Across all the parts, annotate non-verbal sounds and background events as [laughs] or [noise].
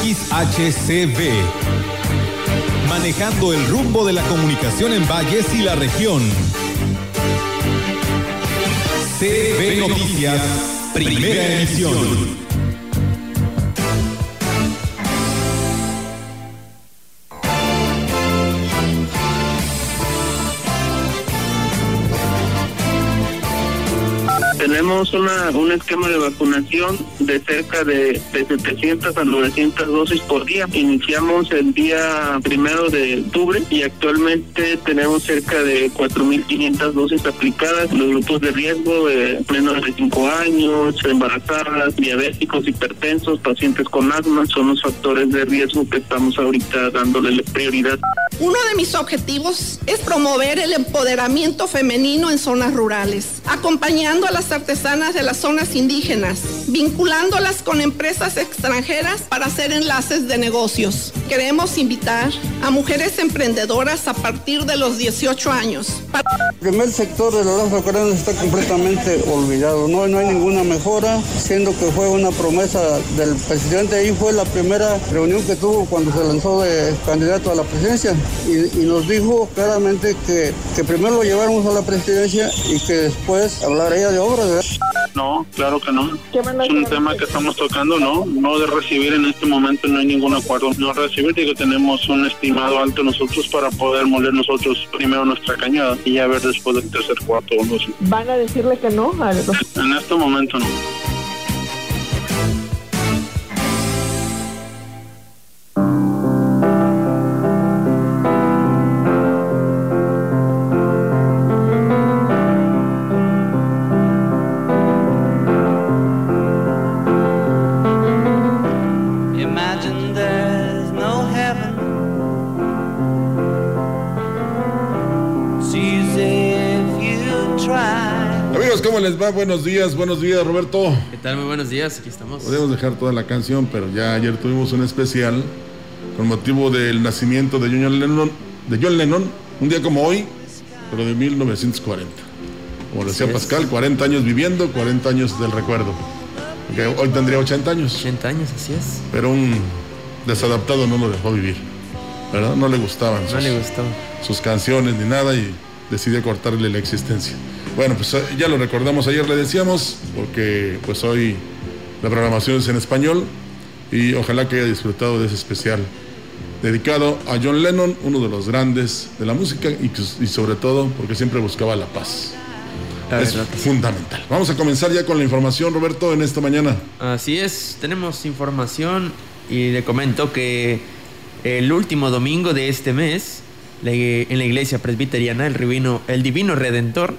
XHCB. Manejando el rumbo de la comunicación en Valles y la región. CB Noticias, primera emisión. Tenemos una, un esquema de vacunación de cerca de, de 700 a 900 dosis por día. Iniciamos el día primero de octubre y actualmente tenemos cerca de 4.500 dosis aplicadas. Los grupos de riesgo, eh, menores de 5 años, embarazadas, diabéticos, hipertensos, pacientes con asma, son los factores de riesgo que estamos ahorita dándole prioridad. Uno de mis objetivos es promover el empoderamiento femenino en zonas rurales, acompañando a las artesanas de las zonas indígenas, vinculándolas con empresas extranjeras para hacer enlaces de negocios. Queremos invitar a mujeres emprendedoras a partir de los 18 años. El primer sector de los azucareros está completamente olvidado, no, no hay ninguna mejora, siendo que fue una promesa del presidente, ahí fue la primera reunión que tuvo cuando se lanzó de candidato a la presidencia y, nos dijo claramente que, que primero lo lleváramos a la presidencia y que después hablaría de obras. No, claro que no. Es un tema que estamos tocando, no. No de recibir en este momento no hay ningún acuerdo. No recibir, digo, tenemos un estimado alto nosotros para poder moler nosotros primero nuestra cañada y ya ver después del tercer cuarto o no ¿Van a decirle que no? En este momento no. Buenos días, buenos días, Roberto. ¿Qué tal? Muy buenos días, aquí estamos. Podemos dejar toda la canción, pero ya ayer tuvimos un especial con motivo del nacimiento de John Lennon, de John Lennon, un día como hoy, pero de 1940. Como decía Pascal, 40 años viviendo, 40 años del recuerdo. Que hoy tendría 80 años. 80 años, así es. Pero un desadaptado no lo dejó vivir. ¿Verdad? No le gustaban no le sus canciones ni nada y decidió cortarle la existencia. Bueno, pues eh, ya lo recordamos ayer, le decíamos, porque pues hoy la programación es en español y ojalá que haya disfrutado de ese especial dedicado a John Lennon, uno de los grandes de la música y, y sobre todo porque siempre buscaba la paz. es fundamental. Vamos a comenzar ya con la información, Roberto, en esta mañana. Así es, tenemos información y le comento que el último domingo de este mes, en la iglesia presbiteriana, el, Divino, el Divino Redentor,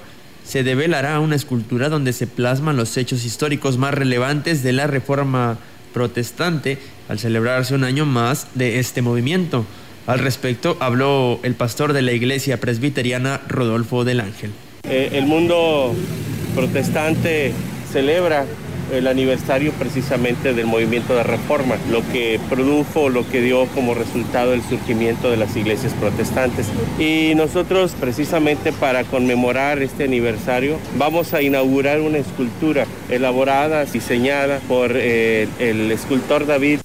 se develará una escultura donde se plasman los hechos históricos más relevantes de la reforma protestante al celebrarse un año más de este movimiento. Al respecto habló el pastor de la iglesia presbiteriana Rodolfo del Ángel. Eh, el mundo protestante celebra el aniversario precisamente del movimiento de reforma, lo que produjo, lo que dio como resultado el surgimiento de las iglesias protestantes. Y nosotros precisamente para conmemorar este aniversario vamos a inaugurar una escultura elaborada, diseñada por eh, el escultor David.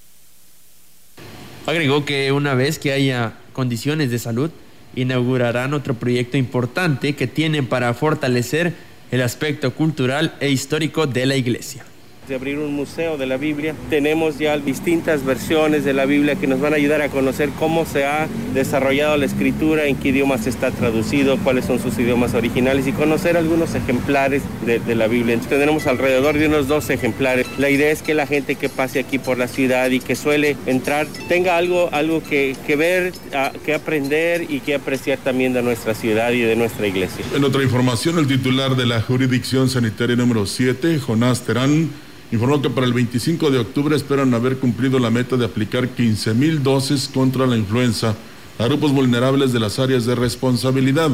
Agregó que una vez que haya condiciones de salud, inaugurarán otro proyecto importante que tienen para fortalecer el aspecto cultural e histórico de la iglesia de abrir un museo de la Biblia. Tenemos ya distintas versiones de la Biblia que nos van a ayudar a conocer cómo se ha desarrollado la escritura, en qué idiomas está traducido, cuáles son sus idiomas originales y conocer algunos ejemplares de, la Biblia. Entonces tenemos alrededor de unos dos ejemplares. La idea es que la gente que pase aquí por la ciudad y que suele entrar tenga algo, algo que, que ver, que aprender y que apreciar también de nuestra ciudad y de nuestra iglesia. En otra información, el titular de la jurisdicción sanitaria número 7, Jonás Terán, informó que para el 25 de octubre esperan haber cumplido la meta de aplicar 15 mil dosis contra la influenza a grupos vulnerables de las áreas de responsabilidad.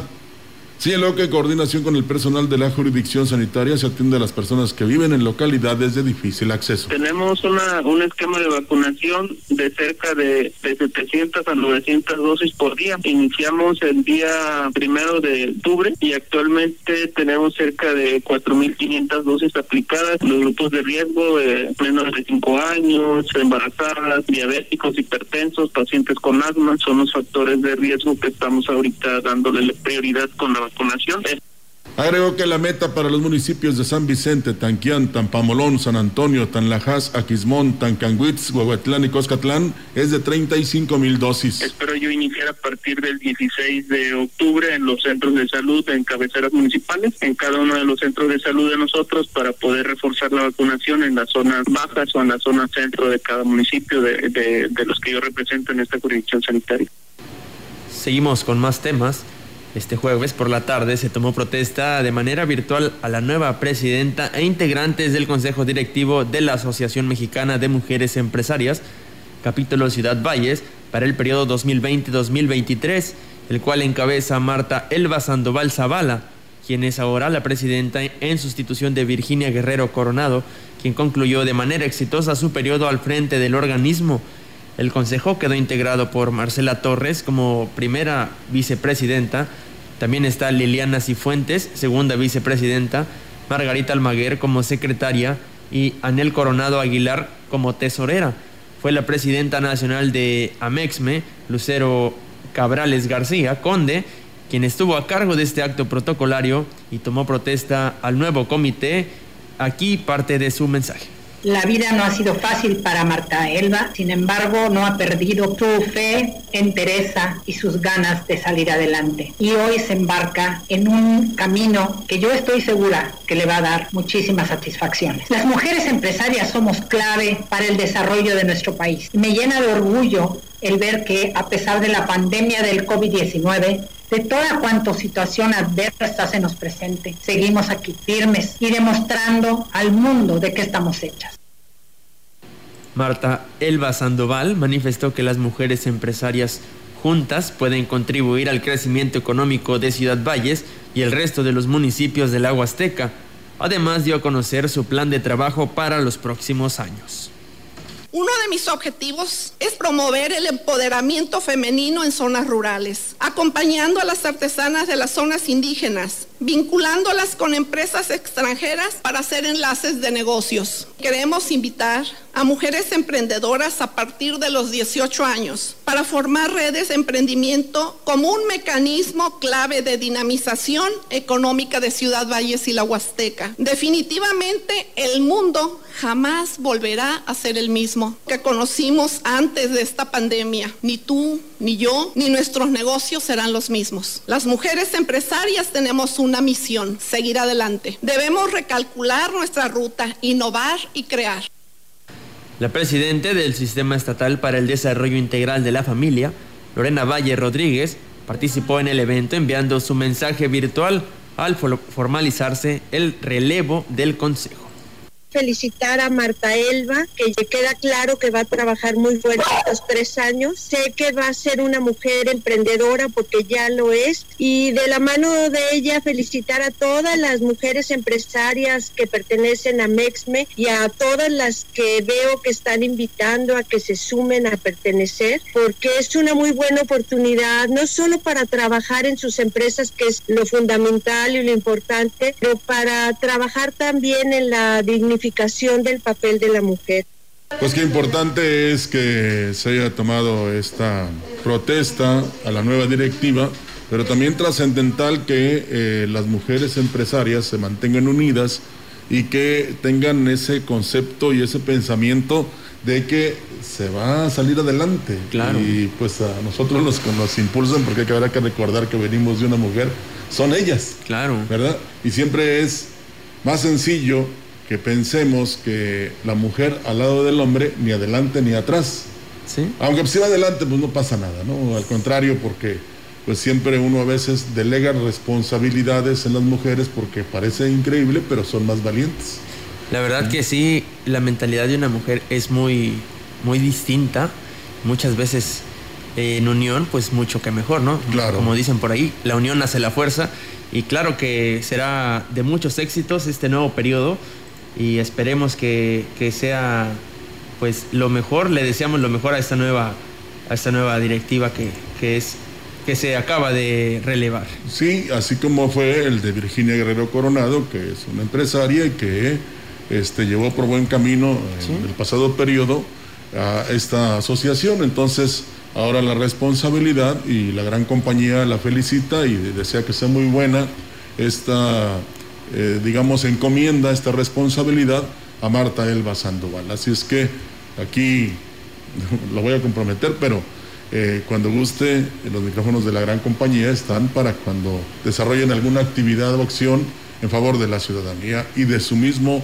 Señaló que en coordinación con el personal de la jurisdicción sanitaria se atiende a las personas que viven en localidades de difícil acceso. Tenemos una, un esquema de vacunación de cerca de, de 700 a 900 dosis por día. Iniciamos el día primero de octubre y actualmente tenemos cerca de 4.500 dosis aplicadas. Los grupos de riesgo, eh, menores de 5 años, embarazadas, diabéticos, hipertensos, pacientes con asma, son los factores de riesgo que estamos ahorita dándole prioridad con la vacunación. Agregó que la meta para los municipios de San Vicente, Tanquián, Tampamolón, San Antonio, Tanlajas, Aquismón, Tancanguitz, Huehuetlán y Coscatlán es de 35 mil dosis. Espero yo iniciar a partir del 16 de octubre en los centros de salud, en cabeceras municipales, en cada uno de los centros de salud de nosotros para poder reforzar la vacunación en las zonas bajas o en la zona centro de cada municipio de, de, de los que yo represento en esta jurisdicción sanitaria. Seguimos con más temas. Este jueves por la tarde se tomó protesta de manera virtual a la nueva presidenta e integrantes del Consejo Directivo de la Asociación Mexicana de Mujeres Empresarias, capítulo Ciudad Valles, para el periodo 2020-2023, el cual encabeza Marta Elba Sandoval Zavala, quien es ahora la presidenta en sustitución de Virginia Guerrero Coronado, quien concluyó de manera exitosa su periodo al frente del organismo. El consejo quedó integrado por Marcela Torres como primera vicepresidenta, también está Liliana Cifuentes, segunda vicepresidenta, Margarita Almaguer como secretaria y Anel Coronado Aguilar como tesorera. Fue la presidenta nacional de Amexme, Lucero Cabrales García, conde, quien estuvo a cargo de este acto protocolario y tomó protesta al nuevo comité. Aquí parte de su mensaje. La vida no ha sido fácil para Marta Elba, sin embargo no ha perdido su fe, entereza y sus ganas de salir adelante. Y hoy se embarca en un camino que yo estoy segura que le va a dar muchísimas satisfacciones. Las mujeres empresarias somos clave para el desarrollo de nuestro país. Me llena de orgullo el ver que a pesar de la pandemia del COVID-19, de toda cuanto situación adversa se nos presente, seguimos aquí firmes y demostrando al mundo de qué estamos hechas. Marta Elba Sandoval manifestó que las mujeres empresarias juntas pueden contribuir al crecimiento económico de Ciudad Valles y el resto de los municipios del Agua Azteca. Además dio a conocer su plan de trabajo para los próximos años. Uno de mis objetivos es promover el empoderamiento femenino en zonas rurales, acompañando a las artesanas de las zonas indígenas, vinculándolas con empresas extranjeras para hacer enlaces de negocios. Queremos invitar a mujeres emprendedoras a partir de los 18 años para formar redes de emprendimiento como un mecanismo clave de dinamización económica de Ciudad Valles y la Huasteca. Definitivamente el mundo jamás volverá a ser el mismo que conocimos antes de esta pandemia. Ni tú, ni yo, ni nuestros negocios serán los mismos. Las mujeres empresarias tenemos una misión, seguir adelante. Debemos recalcular nuestra ruta, innovar y crear. La presidenta del Sistema Estatal para el Desarrollo Integral de la Familia, Lorena Valle Rodríguez, participó en el evento enviando su mensaje virtual al formalizarse el relevo del Consejo felicitar a Marta Elba, que queda claro que va a trabajar muy fuerte estos tres años. Sé que va a ser una mujer emprendedora porque ya lo es. Y de la mano de ella felicitar a todas las mujeres empresarias que pertenecen a Mexme y a todas las que veo que están invitando a que se sumen a pertenecer, porque es una muy buena oportunidad, no solo para trabajar en sus empresas, que es lo fundamental y lo importante, pero para trabajar también en la dignificación del papel de la mujer. Pues qué importante es que se haya tomado esta protesta a la nueva directiva, pero también trascendental que eh, las mujeres empresarias se mantengan unidas y que tengan ese concepto y ese pensamiento de que se va a salir adelante. Claro. Y pues a nosotros los que nos impulsan, porque habrá que recordar que venimos de una mujer, son ellas. Claro. ¿Verdad? Y siempre es más sencillo que pensemos que la mujer al lado del hombre ni adelante ni atrás. ¿Sí? Aunque si va adelante, pues no pasa nada, ¿no? Al contrario, porque pues siempre uno a veces delega responsabilidades en las mujeres porque parece increíble, pero son más valientes. La verdad que sí, la mentalidad de una mujer es muy, muy distinta. Muchas veces eh, en unión, pues mucho que mejor, ¿no? Claro. Como dicen por ahí, la unión hace la fuerza. Y claro que será de muchos éxitos este nuevo periodo. Y esperemos que, que sea pues lo mejor. Le deseamos lo mejor a esta nueva, a esta nueva directiva que, que es que se acaba de relevar. Sí, así como fue el de Virginia Guerrero Coronado, que es una empresaria y que este, llevó por buen camino en el pasado periodo a esta asociación. Entonces, ahora la responsabilidad y la gran compañía la felicita y desea que sea muy buena esta, eh, digamos, encomienda, esta responsabilidad a Marta Elba Sandoval. Así es que aquí [laughs] lo voy a comprometer, pero eh, cuando guste, los micrófonos de la gran compañía están para cuando desarrollen alguna actividad o acción en favor de la ciudadanía y de su mismo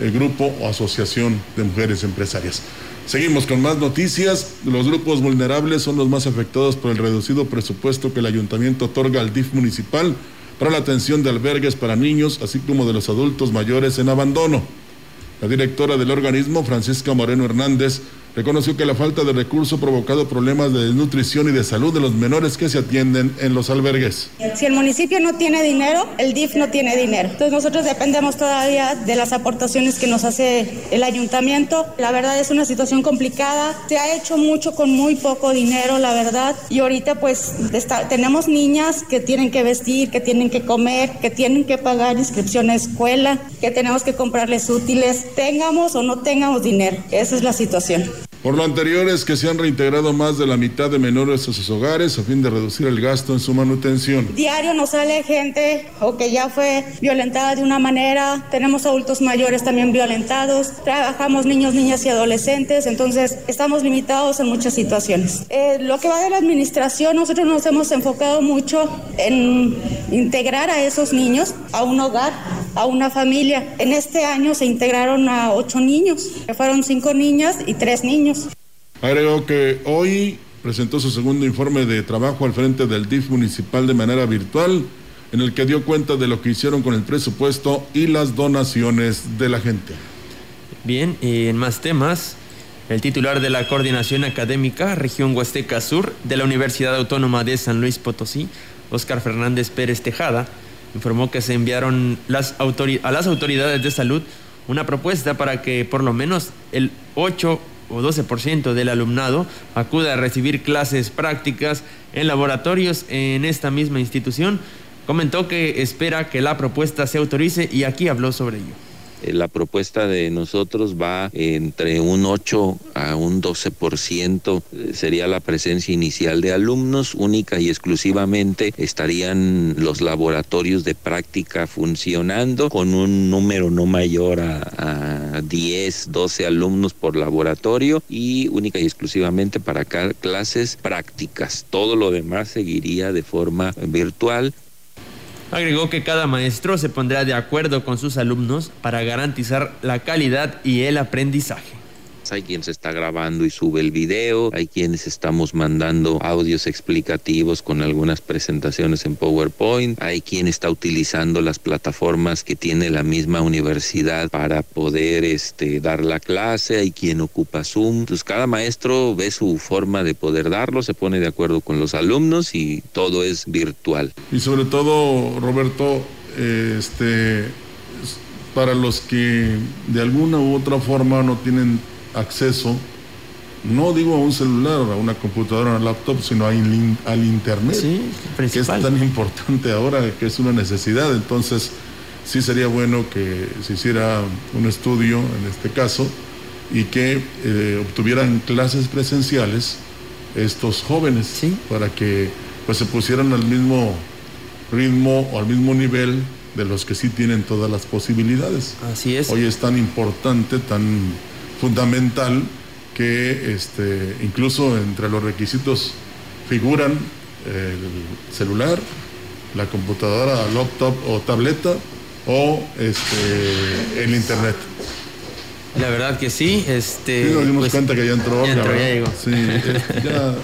eh, grupo o asociación de mujeres empresarias. Seguimos con más noticias. Los grupos vulnerables son los más afectados por el reducido presupuesto que el ayuntamiento otorga al DIF municipal para la atención de albergues para niños, así como de los adultos mayores en abandono. La directora del organismo, Francisca Moreno Hernández, reconoció que la falta de recurso ha provocado problemas de desnutrición y de salud de los menores que se atienden en los albergues. Si el municipio no tiene dinero, el DIF no tiene dinero. Entonces nosotros dependemos todavía de las aportaciones que nos hace el ayuntamiento. La verdad es una situación complicada. Se ha hecho mucho con muy poco dinero, la verdad. Y ahorita pues está, tenemos niñas que tienen que vestir, que tienen que comer, que tienen que pagar inscripción a escuela, que tenemos que comprarles útiles, tengamos o no tengamos dinero. Esa es la situación. Por lo anterior es que se han reintegrado más de la mitad de menores a sus hogares a fin de reducir el gasto en su manutención. Diario nos sale gente o que ya fue violentada de una manera, tenemos adultos mayores también violentados, trabajamos niños, niñas y adolescentes, entonces estamos limitados en muchas situaciones. Eh, lo que va de la administración, nosotros nos hemos enfocado mucho en integrar a esos niños a un hogar, a una familia. En este año se integraron a ocho niños, que fueron cinco niñas y tres niños. Agregó que hoy presentó su segundo informe de trabajo al frente del DIF municipal de manera virtual, en el que dio cuenta de lo que hicieron con el presupuesto y las donaciones de la gente. Bien, y en más temas, el titular de la Coordinación Académica Región Huasteca Sur de la Universidad Autónoma de San Luis Potosí, Óscar Fernández Pérez Tejada, informó que se enviaron las a las autoridades de salud una propuesta para que por lo menos el 8 o 12% del alumnado acude a recibir clases prácticas en laboratorios en esta misma institución. Comentó que espera que la propuesta se autorice y aquí habló sobre ello. Eh, la propuesta de nosotros va entre un 8 a un 12%, eh, sería la presencia inicial de alumnos, única y exclusivamente estarían los laboratorios de práctica funcionando con un número no mayor a, a 10, 12 alumnos por laboratorio y única y exclusivamente para clases prácticas. Todo lo demás seguiría de forma virtual. Agregó que cada maestro se pondrá de acuerdo con sus alumnos para garantizar la calidad y el aprendizaje. Hay quien se está grabando y sube el video, hay quienes estamos mandando audios explicativos con algunas presentaciones en PowerPoint, hay quien está utilizando las plataformas que tiene la misma universidad para poder este, dar la clase, hay quien ocupa Zoom. Entonces cada maestro ve su forma de poder darlo, se pone de acuerdo con los alumnos y todo es virtual. Y sobre todo, Roberto, este para los que de alguna u otra forma no tienen acceso, no digo a un celular, a una computadora, a una laptop, sino al Internet, que es tan importante ahora, que es una necesidad. Entonces, sí sería bueno que se hiciera un estudio en este caso y que eh, obtuvieran clases presenciales estos jóvenes para que pues se pusieran al mismo ritmo o al mismo nivel de los que sí tienen todas las posibilidades. Así es. Hoy es tan importante, tan fundamental que este, incluso entre los requisitos figuran el celular, la computadora, laptop o tableta o este, el internet. La verdad que sí, este. Sí, nos dimos pues, cuenta que ya entró. Ya, entró, ya llegó. Sí, ya,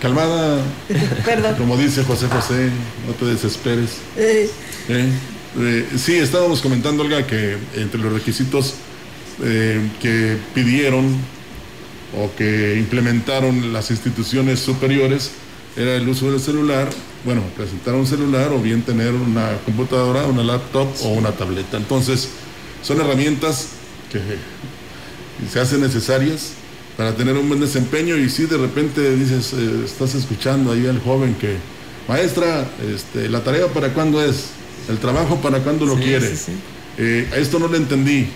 calmada. [laughs] Perdón. Como dice José José, no te desesperes. Eh. Eh, sí, estábamos comentando, Olga, que entre los requisitos eh, que pidieron o que implementaron las instituciones superiores era el uso del celular, bueno, presentar un celular o bien tener una computadora, una laptop o una tableta. Entonces, son herramientas que se hacen necesarias para tener un buen desempeño y si de repente dices, eh, estás escuchando ahí al joven que, maestra, este, la tarea para cuándo es, el trabajo para cuándo lo quiere. Eh, esto no lo entendí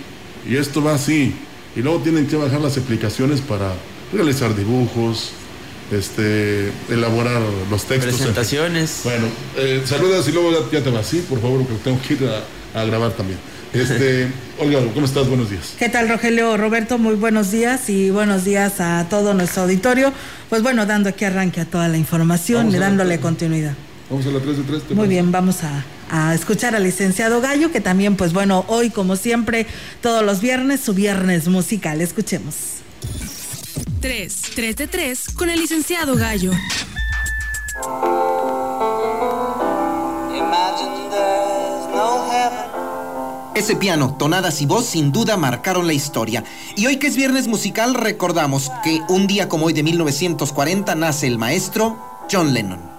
y esto va así. Y luego tienen que bajar las aplicaciones para realizar dibujos, este, elaborar los textos. Presentaciones. Bueno, eh, saludas y luego ya, te vas, sí, por favor, porque tengo que ir a grabar también. Este, [laughs] Olga, ¿cómo estás? Buenos días. ¿Qué tal, Rogelio? Roberto, muy buenos días y buenos días a todo nuestro auditorio. Pues bueno, dando aquí arranque a toda la información y dándole continuidad. Vamos a la 3 de 3. Muy bien, vamos a, a, escuchar al licenciado Gallo, que también, pues bueno, hoy, como siempre, todos los viernes, su viernes musical. Escuchemos. 3, 3 de 3 con el licenciado Gallo. Ese piano, tonadas y voz sin duda marcaron la historia. Y hoy que es viernes musical recordamos que un día como hoy de 1940 nace el maestro John Lennon.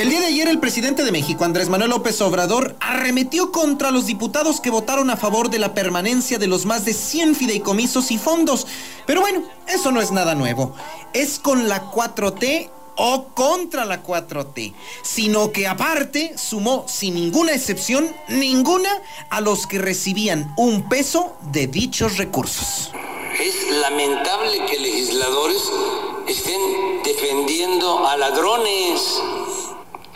El día de ayer el presidente de México, Andrés Manuel López Obrador, arremetió contra los diputados que votaron a favor de la permanencia de los más de 100 fideicomisos y fondos. Pero bueno, eso no es nada nuevo. Es con la 4T o contra la 4T, sino que aparte sumó sin ninguna excepción, ninguna, a los que recibían un peso de dichos recursos. Es lamentable que legisladores estén defendiendo a ladrones,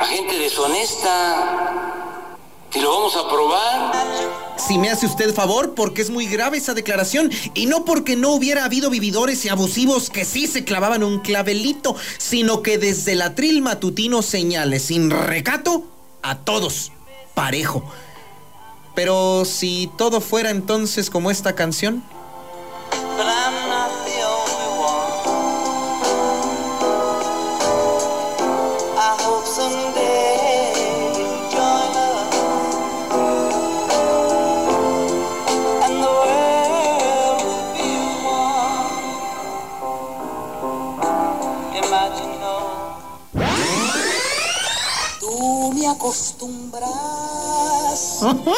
a gente deshonesta, y lo vamos a aprobar. Si me hace usted favor, porque es muy grave esa declaración y no porque no hubiera habido vividores y abusivos que sí se clavaban un clavelito, sino que desde el atril matutino señales sin recato a todos, parejo. Pero si todo fuera entonces como esta canción.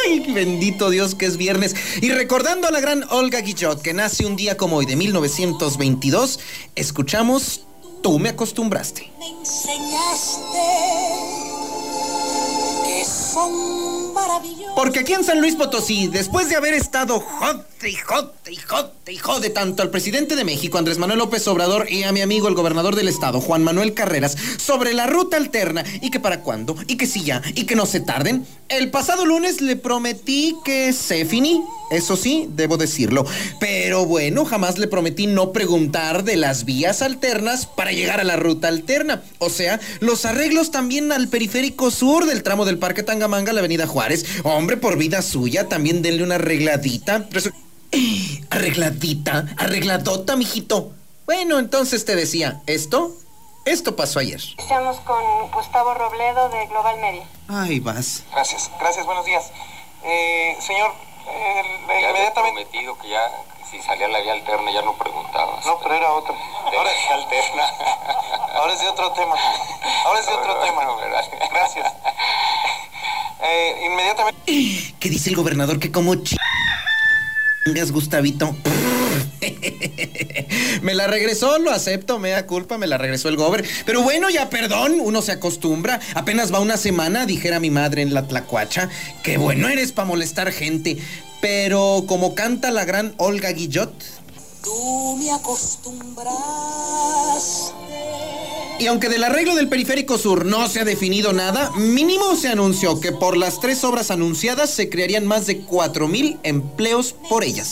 Ay, bendito Dios que es viernes. Y recordando a la gran Olga Guillot, que nace un día como hoy de 1922, escuchamos Tú me acostumbraste. Me enseñaste que son. Porque aquí en San Luis Potosí, después de haber estado jote y jote y jote y jode tanto al presidente de México, Andrés Manuel López Obrador, y a mi amigo el gobernador del estado, Juan Manuel Carreras, sobre la ruta alterna y que para cuándo, y que sí ya, y que no se tarden, el pasado lunes le prometí que se finí. Eso sí, debo decirlo. Pero bueno, jamás le prometí no preguntar de las vías alternas para llegar a la ruta alterna. O sea, los arreglos también al periférico sur del tramo del Parque Tangamanga la Avenida Juárez. Hombre, por vida suya, también denle una arregladita. Arregladita, arregladota, mijito. Bueno, entonces te decía, ¿esto? Esto pasó ayer. Estamos con Gustavo Robledo de Global Media. Ay, vas. Gracias, gracias, buenos días. Eh, señor, eh, ya inmediatamente... prometido que ya si salía la vía alterna ya no preguntabas. No, pero era otra. Ahora es [laughs] alterna. Ahora es de otro tema. Ahora es de otro tema. Gracias. Eh, inmediatamente. ¿Qué dice el gobernador que como chingas, Gustavito? [laughs] me la regresó, lo acepto, me da culpa, me la regresó el gober. Pero bueno, ya perdón, uno se acostumbra. Apenas va una semana, dijera mi madre en la tlacuacha. Que bueno eres para molestar gente. Pero como canta la gran Olga Guillot. Tú me acostumbras. Y aunque del arreglo del periférico sur no se ha definido nada, mínimo se anunció que por las tres obras anunciadas se crearían más de 4.000 empleos por ellas.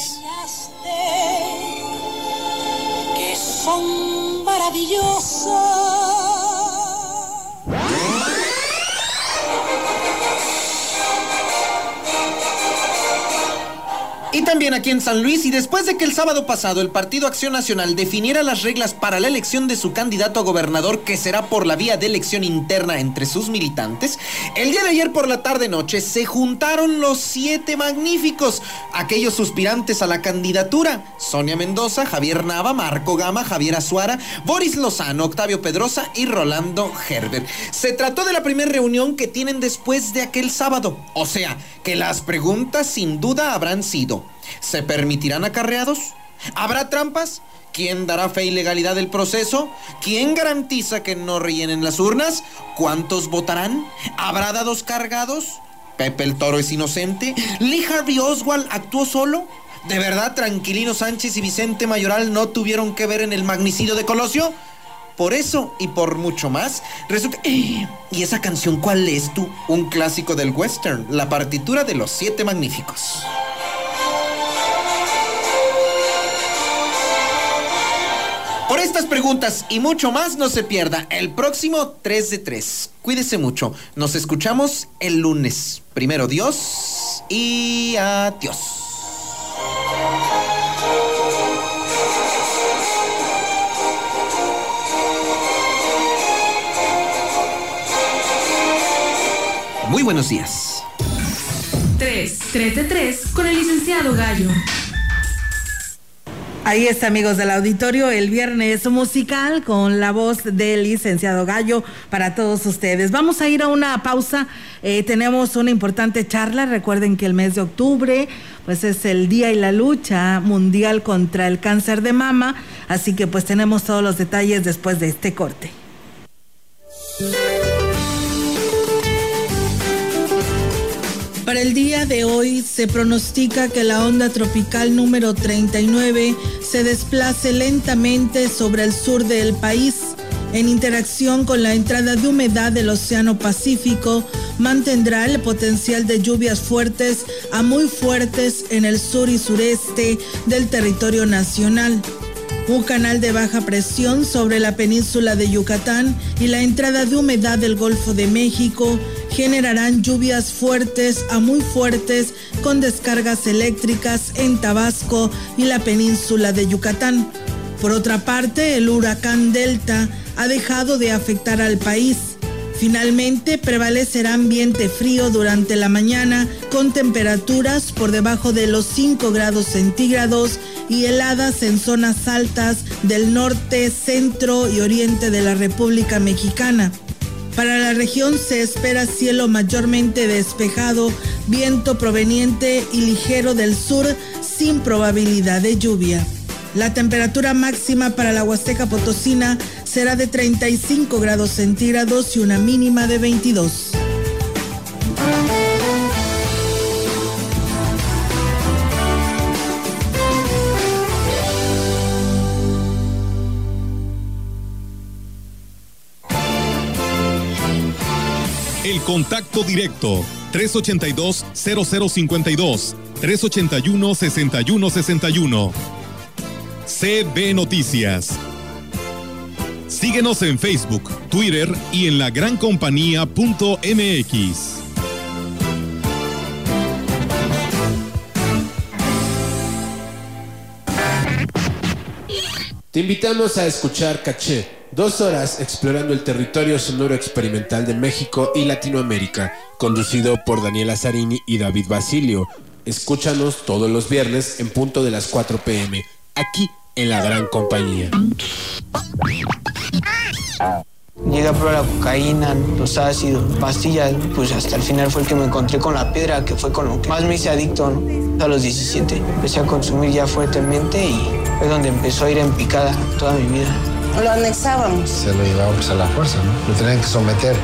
También aquí en San Luis y después de que el sábado pasado el Partido Acción Nacional definiera las reglas para la elección de su candidato a gobernador que será por la vía de elección interna entre sus militantes, el día de ayer por la tarde noche se juntaron los siete magníficos, aquellos suspirantes a la candidatura, Sonia Mendoza, Javier Nava, Marco Gama, Javier Azuara, Boris Lozano, Octavio Pedrosa y Rolando Herbert. Se trató de la primera reunión que tienen después de aquel sábado, o sea, que las preguntas sin duda habrán sido, ¿se permitirán acarreados? ¿Habrá trampas? ¿Quién dará fe y legalidad del proceso? ¿Quién garantiza que no rellenen las urnas? ¿Cuántos votarán? ¿Habrá dados cargados? ¿Pepe el Toro es inocente? ¿Lee Harvey Oswald actuó solo? ¿De verdad Tranquilino Sánchez y Vicente Mayoral no tuvieron que ver en el magnicidio de Colosio? Por eso y por mucho más, resulta... ¿Y esa canción cuál es tú? Un clásico del western, la partitura de los siete magníficos. Por estas preguntas y mucho más no se pierda el próximo 3 de 3. Cuídese mucho. Nos escuchamos el lunes. Primero Dios y adiós. Muy buenos días. 3, 3 de 3 con el licenciado Gallo. Ahí está, amigos del auditorio, el viernes musical con la voz del licenciado Gallo para todos ustedes. Vamos a ir a una pausa. Eh, tenemos una importante charla. Recuerden que el mes de octubre, pues es el día y la lucha mundial contra el cáncer de mama. Así que pues tenemos todos los detalles después de este corte. El día de hoy se pronostica que la onda tropical número 39 se desplace lentamente sobre el sur del país. En interacción con la entrada de humedad del Océano Pacífico, mantendrá el potencial de lluvias fuertes a muy fuertes en el sur y sureste del territorio nacional. Un canal de baja presión sobre la península de Yucatán y la entrada de humedad del Golfo de México generarán lluvias fuertes a muy fuertes con descargas eléctricas en Tabasco y la península de Yucatán. Por otra parte, el huracán Delta ha dejado de afectar al país. Finalmente, prevalecerá ambiente frío durante la mañana con temperaturas por debajo de los 5 grados centígrados y heladas en zonas altas del norte, centro y oriente de la República Mexicana. Para la región se espera cielo mayormente despejado, viento proveniente y ligero del sur sin probabilidad de lluvia. La temperatura máxima para la Huasteca Potosina será de 35 grados centígrados y una mínima de 22. Contacto directo 382-0052 381-6161 CB Noticias. Síguenos en Facebook, Twitter y en la lagrancompañía.mx. Te invitamos a escuchar Caché, dos horas explorando el territorio sonoro experimental de México y Latinoamérica, conducido por Daniela Zarini y David Basilio. Escúchanos todos los viernes en punto de las 4 pm, aquí en la gran compañía. Llegué a probar la cocaína, los ácidos, pastillas, pues hasta el final fue el que me encontré con la piedra, que fue con lo que más me hice adicto. A los 17 empecé a consumir ya fuertemente y fue donde empezó a ir en picada toda mi vida. Lo anexábamos. Se lo llevábamos a la fuerza, ¿no? Lo tenían que someter.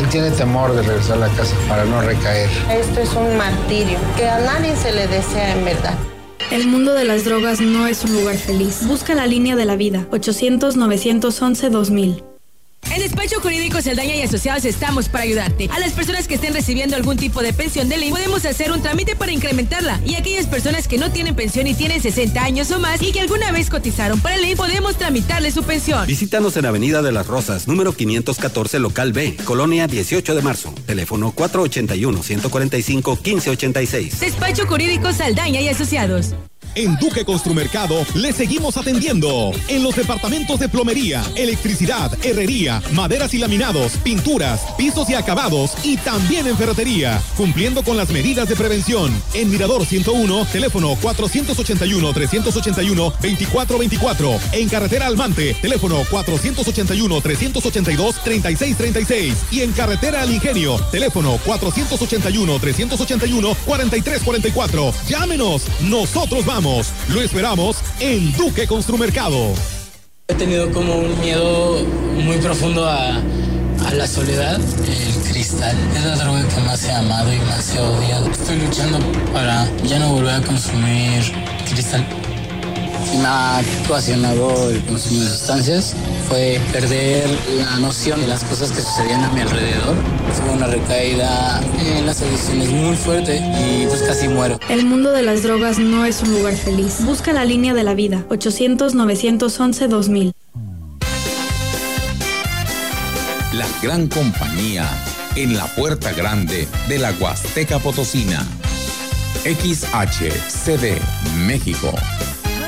Él tiene temor de regresar a la casa para no recaer. Esto es un martirio que a nadie se le desea en verdad. El mundo de las drogas no es un lugar feliz. Busca la línea de la vida. 800-911-2000. En Despacho Jurídico Saldaña y Asociados estamos para ayudarte. A las personas que estén recibiendo algún tipo de pensión de ley, podemos hacer un trámite para incrementarla. Y aquellas personas que no tienen pensión y tienen 60 años o más y que alguna vez cotizaron para ley, podemos tramitarle su pensión. Visítanos en Avenida de las Rosas, número 514, local B, Colonia 18 de marzo. Teléfono 481-145-1586. Despacho Jurídico Saldaña y Asociados. En Duque Construmercado le seguimos atendiendo. En los departamentos de plomería, electricidad, herrería, maderas y laminados, pinturas, pisos y acabados y también en ferretería, cumpliendo con las medidas de prevención. En Mirador 101, teléfono 481-381-2424. En Carretera Almante, teléfono 481-382-3636. Y en Carretera Al Ingenio, teléfono 481-381-4344. Llámenos, nosotros vamos. Lo esperamos en Duque Construmercado. He tenido como un miedo muy profundo a, a la soledad. El cristal es la droga que más he amado y más he odiado. Estoy luchando para ya no volver a consumir cristal. Me ha ocasionado el consumo de sustancias fue perder la noción de las cosas que sucedían a mi alrededor. Tuve una recaída en las adicciones muy fuerte y pues casi muero. El mundo de las drogas no es un lugar feliz. Busca la línea de la vida. 800-911-2000. La gran compañía en la puerta grande de la Huasteca Potosina. XHCD México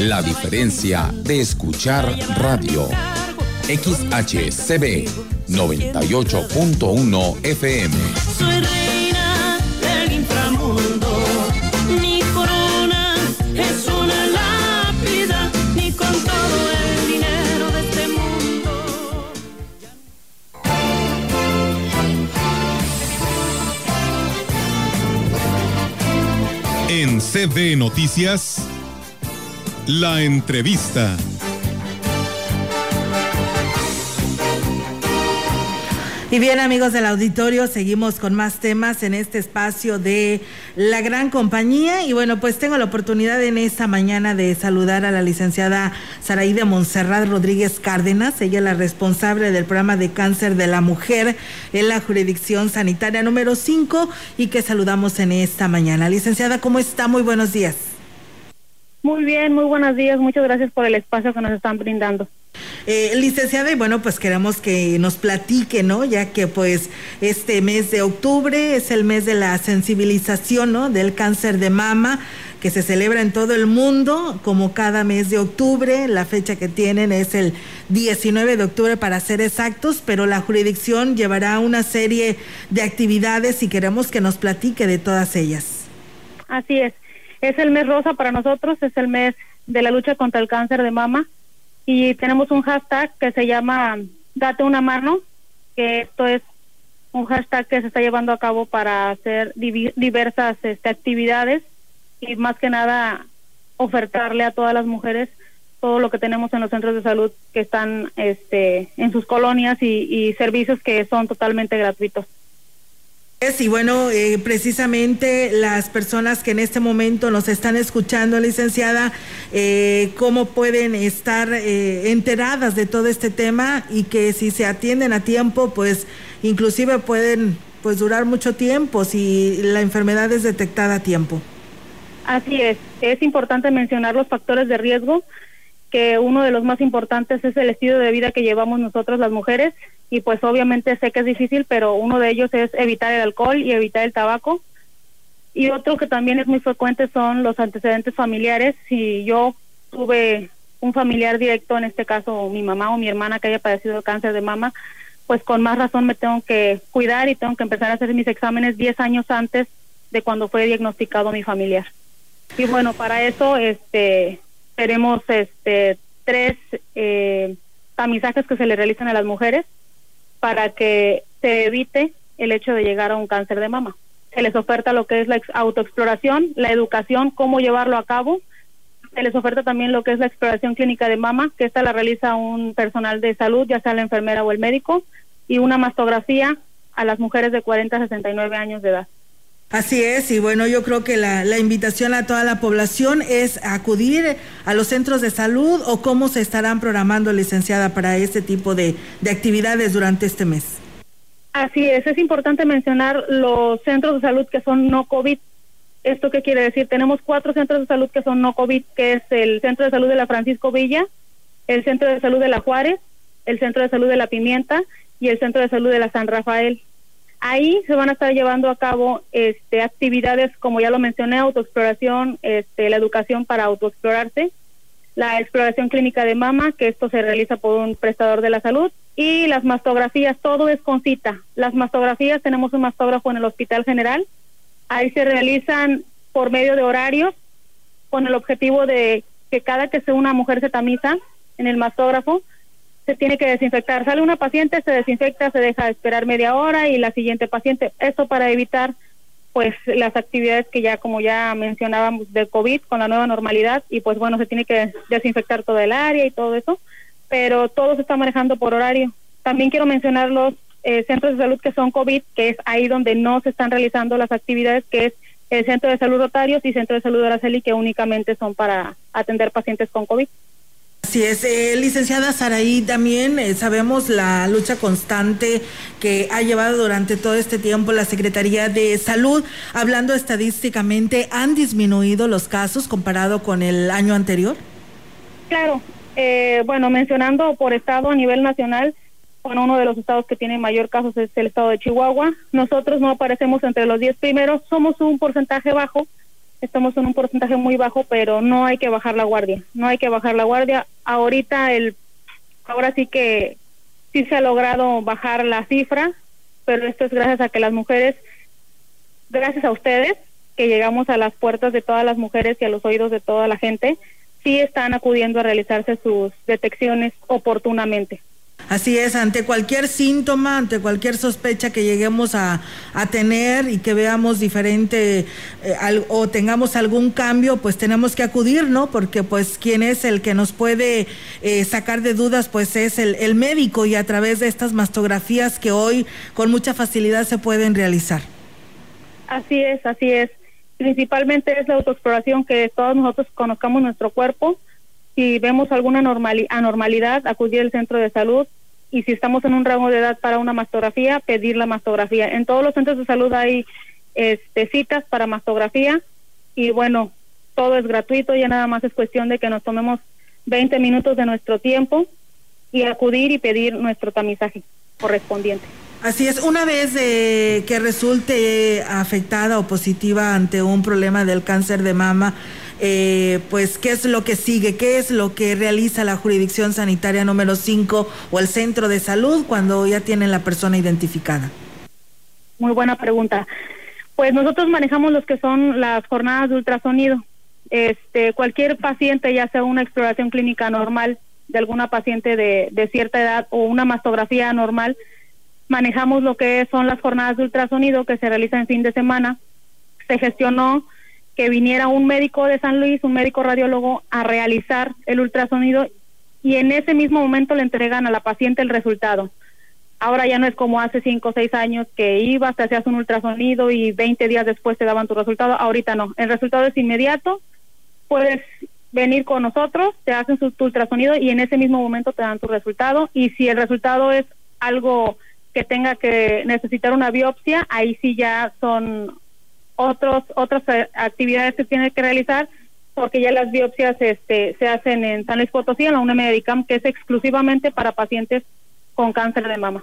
La diferencia de escuchar radio. XHCB 98.1 FM. Soy reina del inframundo. Mi corona es una lápida. Ni con todo el dinero de este mundo. En CB Noticias, la entrevista. Y bien amigos del auditorio, seguimos con más temas en este espacio de la gran compañía y bueno, pues tengo la oportunidad en esta mañana de saludar a la licenciada Saraíde Monserrat Rodríguez Cárdenas, ella es la responsable del programa de cáncer de la mujer en la jurisdicción sanitaria número 5 y que saludamos en esta mañana. Licenciada, ¿cómo está? Muy buenos días. Muy bien, muy buenos días, muchas gracias por el espacio que nos están brindando. Eh, licenciada, y bueno, pues queremos que nos platique, ¿no? Ya que pues este mes de octubre es el mes de la sensibilización, ¿no? Del cáncer de mama que se celebra en todo el mundo, como cada mes de octubre. La fecha que tienen es el 19 de octubre para ser exactos, pero la jurisdicción llevará una serie de actividades y queremos que nos platique de todas ellas. Así es, es el mes rosa para nosotros, es el mes de la lucha contra el cáncer de mama y tenemos un hashtag que se llama Date una mano, que esto es un hashtag que se está llevando a cabo para hacer diversas este, actividades y más que nada ofertarle a todas las mujeres todo lo que tenemos en los centros de salud que están este, en sus colonias y, y servicios que son totalmente gratuitos. Y bueno, eh, precisamente las personas que en este momento nos están escuchando, licenciada, eh, cómo pueden estar eh, enteradas de todo este tema y que si se atienden a tiempo, pues inclusive pueden pues durar mucho tiempo si la enfermedad es detectada a tiempo. Así es, es importante mencionar los factores de riesgo, que uno de los más importantes es el estilo de vida que llevamos nosotros las mujeres y pues obviamente sé que es difícil, pero uno de ellos es evitar el alcohol y evitar el tabaco. Y otro que también es muy frecuente son los antecedentes familiares. Si yo tuve un familiar directo, en este caso mi mamá o mi hermana que haya padecido cáncer de mama, pues con más razón me tengo que cuidar y tengo que empezar a hacer mis exámenes 10 años antes de cuando fue diagnosticado mi familiar. Y bueno, para eso este tenemos este tres eh, tamizajes que se le realizan a las mujeres para que se evite el hecho de llegar a un cáncer de mama. Se les oferta lo que es la ex- autoexploración, la educación, cómo llevarlo a cabo. Se les oferta también lo que es la exploración clínica de mama, que esta la realiza un personal de salud, ya sea la enfermera o el médico, y una mastografía a las mujeres de 40 a 69 años de edad. Así es, y bueno, yo creo que la, la invitación a toda la población es acudir a los centros de salud o cómo se estarán programando, licenciada, para este tipo de, de actividades durante este mes. Así es, es importante mencionar los centros de salud que son no COVID. ¿Esto qué quiere decir? Tenemos cuatro centros de salud que son no COVID, que es el Centro de Salud de la Francisco Villa, el Centro de Salud de la Juárez, el Centro de Salud de la Pimienta y el Centro de Salud de la San Rafael. Ahí se van a estar llevando a cabo este, actividades, como ya lo mencioné, autoexploración, este, la educación para autoexplorarse, la exploración clínica de mama, que esto se realiza por un prestador de la salud, y las mastografías, todo es con cita. Las mastografías, tenemos un mastógrafo en el Hospital General, ahí se realizan por medio de horarios, con el objetivo de que cada que se una mujer se tamiza en el mastógrafo, se tiene que desinfectar. Sale una paciente, se desinfecta, se deja esperar media hora y la siguiente paciente. Esto para evitar pues las actividades que ya como ya mencionábamos del COVID con la nueva normalidad y pues bueno, se tiene que desinfectar todo el área y todo eso, pero todo se está manejando por horario. También quiero mencionar los eh, centros de salud que son COVID, que es ahí donde no se están realizando las actividades, que es el Centro de Salud Rotarios y Centro de Salud Araceli, que únicamente son para atender pacientes con COVID. Así es, eh, licenciada Saraí, también eh, sabemos la lucha constante que ha llevado durante todo este tiempo la Secretaría de Salud. Hablando estadísticamente, ¿han disminuido los casos comparado con el año anterior? Claro, eh, bueno, mencionando por estado a nivel nacional, bueno, uno de los estados que tiene mayor casos es el estado de Chihuahua. Nosotros no aparecemos entre los 10 primeros, somos un porcentaje bajo, estamos en un porcentaje muy bajo, pero no hay que bajar la guardia, no hay que bajar la guardia. Ahorita el, ahora sí que sí se ha logrado bajar la cifra, pero esto es gracias a que las mujeres, gracias a ustedes, que llegamos a las puertas de todas las mujeres y a los oídos de toda la gente, sí están acudiendo a realizarse sus detecciones oportunamente. Así es, ante cualquier síntoma, ante cualquier sospecha que lleguemos a, a tener y que veamos diferente eh, al- o tengamos algún cambio, pues tenemos que acudir, ¿no? Porque pues quien es el que nos puede eh, sacar de dudas, pues es el, el médico y a través de estas mastografías que hoy con mucha facilidad se pueden realizar. Así es, así es. Principalmente es la autoexploración, que todos nosotros conozcamos nuestro cuerpo. Si vemos alguna normali- anormalidad, acudir al centro de salud. Y si estamos en un rango de edad para una mastografía, pedir la mastografía. En todos los centros de salud hay este, citas para mastografía. Y bueno, todo es gratuito, ya nada más es cuestión de que nos tomemos 20 minutos de nuestro tiempo y acudir y pedir nuestro tamizaje correspondiente. Así es, una vez eh, que resulte afectada o positiva ante un problema del cáncer de mama, eh, pues qué es lo que sigue, qué es lo que realiza la jurisdicción sanitaria número 5 o el centro de salud cuando ya tienen la persona identificada. Muy buena pregunta. Pues nosotros manejamos los que son las jornadas de ultrasonido. Este, cualquier paciente, ya sea una exploración clínica normal de alguna paciente de, de cierta edad o una mastografía normal, manejamos lo que son las jornadas de ultrasonido que se realizan en fin de semana. Se gestionó que viniera un médico de San Luis, un médico radiólogo, a realizar el ultrasonido y en ese mismo momento le entregan a la paciente el resultado. Ahora ya no es como hace cinco o seis años que ibas, te hacías un ultrasonido y 20 días después te daban tu resultado. Ahorita no. El resultado es inmediato. Puedes venir con nosotros, te hacen su, tu ultrasonido y en ese mismo momento te dan tu resultado. Y si el resultado es algo que tenga que necesitar una biopsia, ahí sí ya son otros otras eh, actividades que tiene que realizar porque ya las biopsias este, se hacen en San Luis Potosí, en la UNM Medicam, que es exclusivamente para pacientes con cáncer de mama.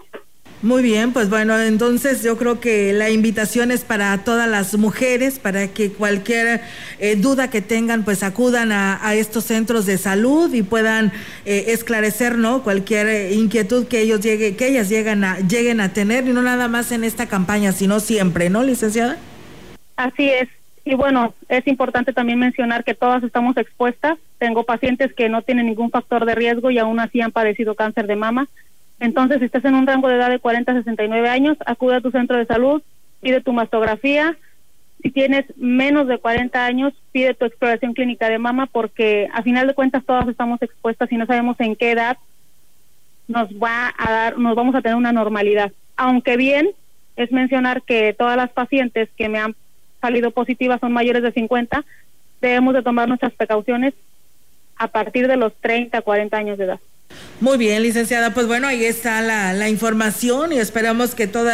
Muy bien, pues bueno, entonces yo creo que la invitación es para todas las mujeres, para que cualquier eh, duda que tengan, pues acudan a, a estos centros de salud y puedan eh, esclarecer, ¿no? Cualquier eh, inquietud que ellos llegue, que ellas lleguen a, lleguen a tener, y no nada más en esta campaña, sino siempre, ¿no, licenciada? Así es. Y bueno, es importante también mencionar que todas estamos expuestas. Tengo pacientes que no tienen ningún factor de riesgo y aún así han padecido cáncer de mama. Entonces, si estás en un rango de edad de 40 a 69 años, acude a tu centro de salud, pide tu mastografía. Si tienes menos de 40 años, pide tu exploración clínica de mama porque a final de cuentas todas estamos expuestas y no sabemos en qué edad nos va a dar, nos vamos a tener una normalidad. Aunque bien es mencionar que todas las pacientes que me han salido positivas son mayores de 50, debemos de tomar nuestras precauciones a partir de los 30, 40 años de edad. Muy bien, licenciada. Pues bueno, ahí está la, la, información y esperamos que todo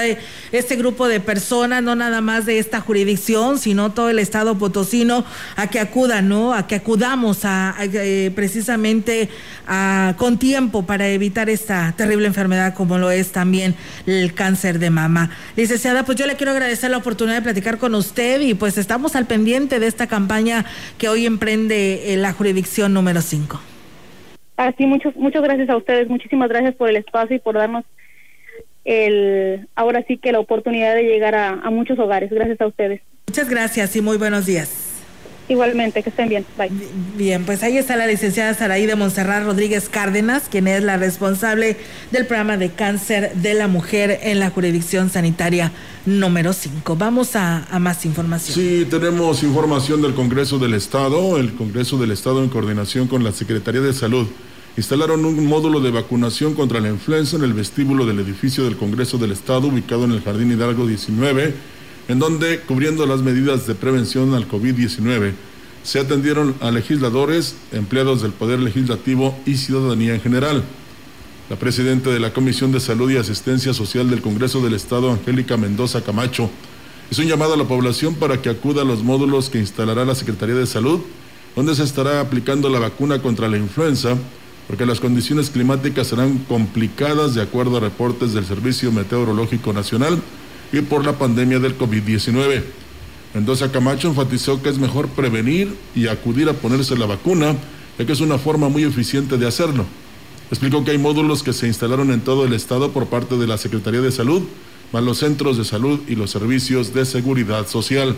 este grupo de personas, no nada más de esta jurisdicción, sino todo el Estado potosino, a que acudan, ¿no? A que acudamos a, eh, precisamente a, con tiempo para evitar esta terrible enfermedad como lo es también el cáncer de mama. Licenciada, pues yo le quiero agradecer la oportunidad de platicar con usted y pues estamos al pendiente de esta campaña que hoy emprende eh, la jurisdicción número 5. Así, muchos, muchas gracias a ustedes, muchísimas gracias por el espacio y por darnos el, ahora sí que la oportunidad de llegar a muchos hogares. Gracias a ustedes. Muchas gracias y muy buenos días. Igualmente, que estén bien. Bye. Bien, pues ahí está la licenciada Saraí de Montserrat Rodríguez Cárdenas, quien es la responsable del programa de cáncer de la mujer en la jurisdicción sanitaria número 5. Vamos a, a, más información. Sí, tenemos información del Congreso del Estado. El Congreso del Estado, en coordinación con la Secretaría de Salud, instalaron un módulo de vacunación contra la influenza en el vestíbulo del edificio del Congreso del Estado, ubicado en el Jardín Hidalgo 19 en donde, cubriendo las medidas de prevención al COVID-19, se atendieron a legisladores, empleados del Poder Legislativo y ciudadanía en general. La presidenta de la Comisión de Salud y Asistencia Social del Congreso del Estado, Angélica Mendoza Camacho, hizo un llamado a la población para que acuda a los módulos que instalará la Secretaría de Salud, donde se estará aplicando la vacuna contra la influenza, porque las condiciones climáticas serán complicadas de acuerdo a reportes del Servicio Meteorológico Nacional y por la pandemia del COVID-19. Mendoza Camacho enfatizó que es mejor prevenir y acudir a ponerse la vacuna, ya que es una forma muy eficiente de hacerlo. Explicó que hay módulos que se instalaron en todo el estado por parte de la Secretaría de Salud, más los centros de salud y los servicios de seguridad social.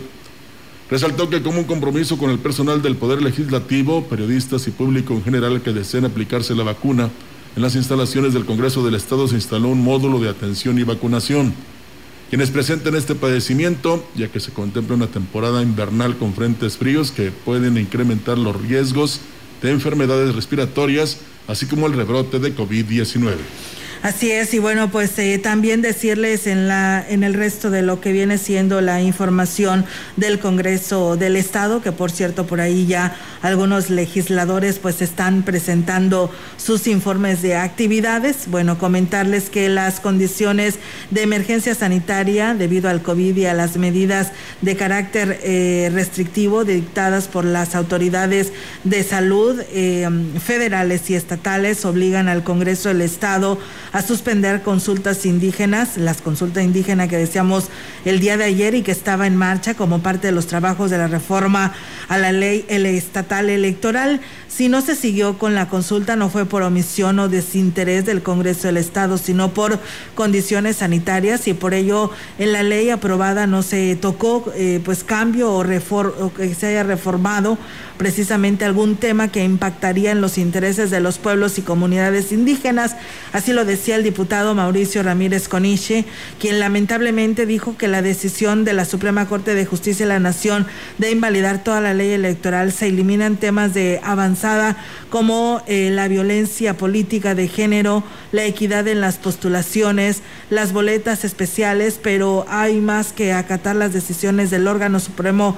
Resaltó que como un compromiso con el personal del Poder Legislativo, periodistas y público en general que deseen aplicarse la vacuna, en las instalaciones del Congreso del Estado se instaló un módulo de atención y vacunación. Quienes presenten este padecimiento, ya que se contempla una temporada invernal con frentes fríos que pueden incrementar los riesgos de enfermedades respiratorias, así como el rebrote de COVID-19. Así es, y bueno, pues eh, también decirles en la en el resto de lo que viene siendo la información del Congreso del Estado, que por cierto por ahí ya algunos legisladores pues están presentando sus informes de actividades. Bueno, comentarles que las condiciones de emergencia sanitaria debido al COVID y a las medidas de carácter eh, restrictivo dictadas por las autoridades de salud eh, federales y estatales obligan al Congreso del Estado a suspender consultas indígenas, las consultas indígenas que decíamos el día de ayer y que estaba en marcha como parte de los trabajos de la reforma a la ley estatal electoral. Si no se siguió con la consulta, no fue por omisión o desinterés del Congreso del Estado, sino por condiciones sanitarias y por ello en la ley aprobada no se tocó eh, pues cambio o, refor o que se haya reformado precisamente algún tema que impactaría en los intereses de los pueblos y comunidades indígenas. Así lo decía el diputado Mauricio Ramírez Coniche, quien lamentablemente dijo que la decisión de la Suprema Corte de Justicia de la Nación de invalidar toda la ley electoral se eliminan temas de como eh, la violencia política de género, la equidad en las postulaciones, las boletas especiales, pero hay más que acatar las decisiones del órgano supremo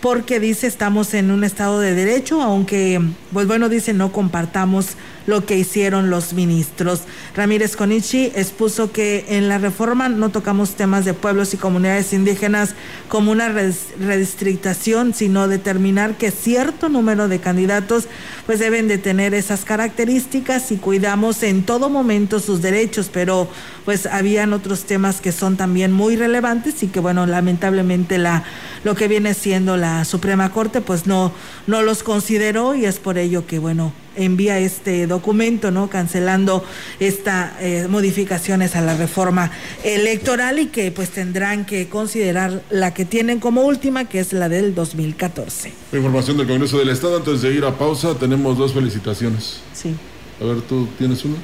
porque dice estamos en un estado de derecho, aunque, pues bueno, dice no compartamos lo que hicieron los ministros. Ramírez Conichi expuso que en la reforma no tocamos temas de pueblos y comunidades indígenas como una redistrictación, sino determinar que cierto número de candidatos pues deben de tener esas características y cuidamos en todo momento sus derechos, pero pues habían otros temas que son también muy relevantes y que bueno, lamentablemente la lo que viene siendo la Suprema Corte pues no no los consideró y es por ello que bueno, envía este documento, ¿no? Cancelando estas eh, modificaciones a la reforma electoral y que pues tendrán que considerar la que tienen como última, que es la del 2014. Información del Congreso del Estado. Antes de ir a pausa, tenemos dos felicitaciones. Sí. A ver, ¿tú tienes una?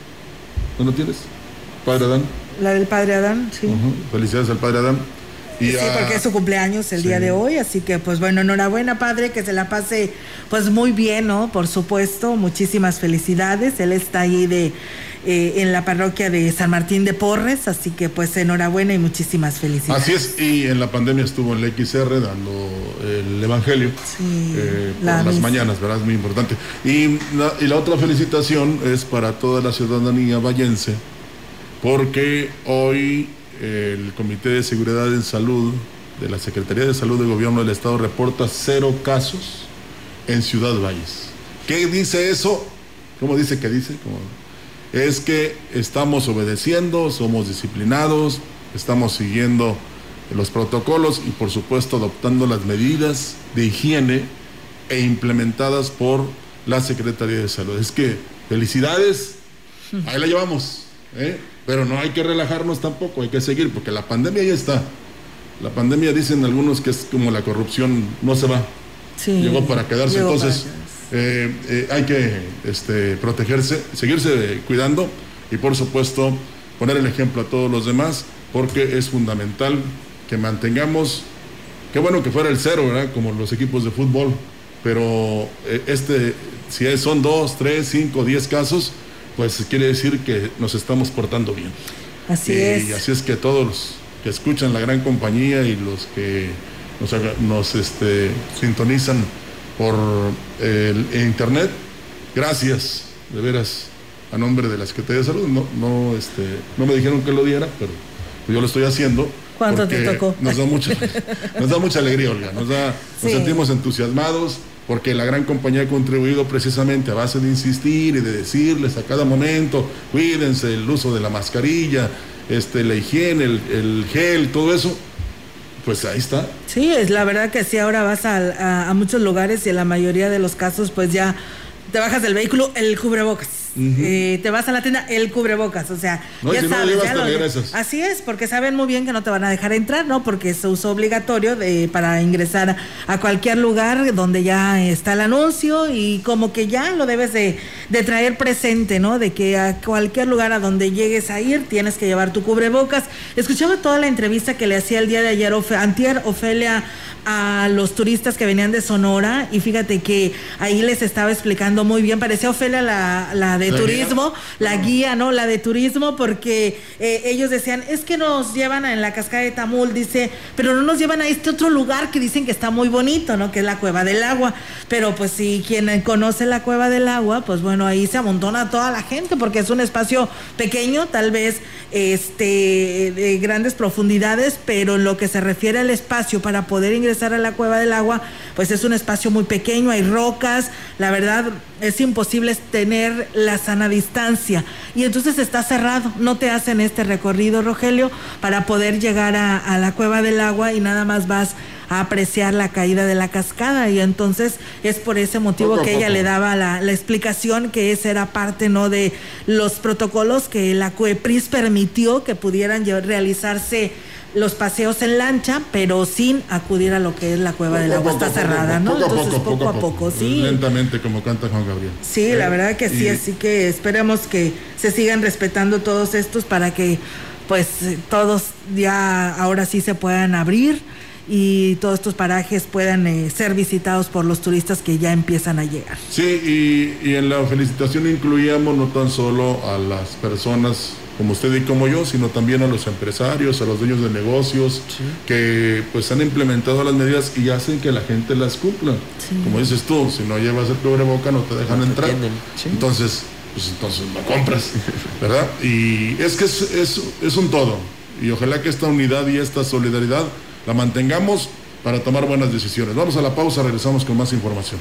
¿No, tienes? padre Adán. La del padre Adán, sí. Felicidades al padre Adán. Y Sí, a- porque es su cumpleaños el Sí. día de hoy, así que pues bueno, enhorabuena padre, que se la pase pues muy bien, ¿no? Por supuesto, muchísimas felicidades. Él está ahí de eh, en la parroquia de San Martín de Porres, así que pues enhorabuena y muchísimas felicidades. Así es, y en la pandemia estuvo en la XR dando el Evangelio eh, por la las misa. mañanas, ¿verdad? Es muy importante. Y la, y la otra felicitación es para toda la ciudadanía vallense, porque hoy el Comité de Seguridad en Salud de la Secretaría de Salud del Gobierno del Estado reporta cero casos en Ciudad Valles. ¿Qué dice eso? ¿Cómo dice que dice? Es que estamos obedeciendo, somos disciplinados, estamos siguiendo los protocolos y por supuesto adoptando las medidas de higiene e implementadas por la Secretaría de Salud. Es que felicidades, ahí la llevamos, ¿eh? Pero no hay que relajarnos tampoco, hay que seguir porque la pandemia ya está. La pandemia dicen algunos que es como la corrupción, no se va. Sí, Llegó para quedarse, llegó para entonces eh, eh, hay que este, protegerse, seguirse cuidando y por supuesto poner el ejemplo a todos los demás porque es fundamental que mantengamos, qué bueno que fuera el cero, ¿verdad? Como los equipos de fútbol, pero eh, este, si es- son dos, tres, cinco, diez casos, pues quiere decir que nos estamos portando bien. Así y es. así es que todos los que escuchan la gran compañía y los que nos, nos, este, sintonizan por el internet, gracias, de veras, a nombre de la Secretaría de Salud. No, no, este, no me dijeron que lo diera, pero yo lo estoy haciendo. ¿Cuánto te tocó? Nos da mucha, [laughs] nos da mucha alegría, Olga. Nos, da, nos sentimos entusiasmados porque la gran compañía ha contribuido precisamente a base de insistir y de decirles a cada momento, cuídense, el uso de la mascarilla, este, la higiene, el, el gel, todo eso. Pues ahí está. Sí, es la verdad que sí, ahora vas a, a- a muchos lugares y en la mayoría de los casos pues ya te bajas del vehículo, el cubrebocas. Eh, te vas a la tienda, el cubrebocas, o sea, No, ya si no sabes, llevas, ya lo-. Así es, porque saben muy bien que no te van a dejar entrar, ¿no? Porque es uso obligatorio de, para ingresar a cualquier lugar donde ya está el anuncio y como que ya lo debes de, de traer presente, ¿no? De que a cualquier lugar a donde llegues a ir tienes que llevar tu cubrebocas. Escuchaba toda la entrevista que le hacía el día de ayer, Ofe- antier, Ofelia, a los turistas que venían de Sonora y fíjate que ahí les estaba explicando muy bien, parecía Ofelia la, la de ¿La turismo, la guía, ¿no? La de turismo, porque eh, ellos decían, es que nos llevan en la cascada de Tamul, dice, pero no nos llevan a este otro lugar que dicen que está muy bonito, ¿no? Que es la Cueva del Agua. Pero pues si quien conoce la Cueva del Agua, pues bueno, ahí se amontona toda la gente, porque es un espacio pequeño, tal vez este de grandes profundidades, pero en lo que se refiere al espacio para poder ingresar a la Cueva del Agua, pues es un espacio muy pequeño, hay rocas, la verdad es imposible tener la sana distancia. Y entonces está cerrado, no te hacen este recorrido, Rogelio, para poder llegar a, a la Cueva del Agua y nada más vas a apreciar la caída de la cascada. Y entonces es por ese motivo que ella le daba la, la explicación que esa era parte no de los protocolos que la CUEPRIS permitió que pudieran realizarse los paseos en lancha, pero sin acudir a lo que es la cueva del Poco agua, poco, está poco cerrada, ¿no? Entonces poco, a poco, sí. Lentamente, como canta Juan Gabriel. Sí, la Eh, verdad que sí, y- así que esperemos que se sigan respetando todos estos para que pues todos ya ahora sí se puedan abrir y todos estos parajes puedan eh, ser visitados por los turistas que ya empiezan a llegar. Sí, y, y en la felicitación incluíamos no tan solo a las personas como usted y como yo, sino también a los empresarios, a los dueños de negocios, que pues han implementado las medidas y hacen que la gente las cumpla. Como dices tú, si no llevas el cubreboca no te dejan entrar. Entonces, pues entonces no compras, ¿verdad? Y es que es, es, es un todo. Y ojalá que esta unidad y esta solidaridad la mantengamos para tomar buenas decisiones. Vamos a la pausa, regresamos con más información.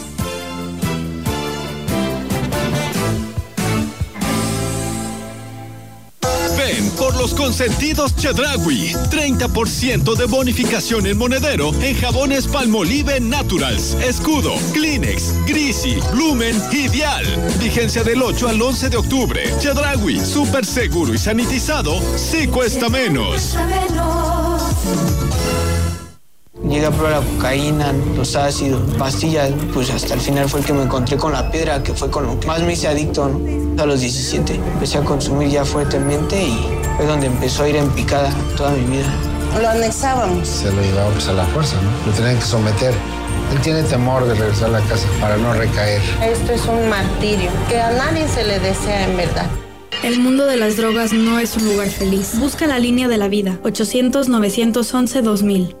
Ven Consentidos Chedragui. 30% de bonificación en monedero en jabones Palmolive Naturals, Escudo, Kleenex, Grisi, Lumen y Dial. Vigencia del 8 al 11 de octubre. Chedragui, súper seguro y sanitizado, sí cuesta menos. Llegué a probar la cocaína, los ácidos, pastillas, pues hasta el final fue el que me encontré con la piedra, que fue con lo que más me hice adicto. A los 17 empecé a consumir ya fuertemente y fue donde empezó a ir en picada toda mi vida. Lo anexábamos. Se lo llevaba pues a la fuerza, ¿no? Lo tenían que someter. Él tiene temor de regresar a la casa para no recaer. Esto es un martirio que a nadie se le desea en verdad. El mundo de las drogas no es un lugar feliz. Busca la línea de la vida. 800-911-2000.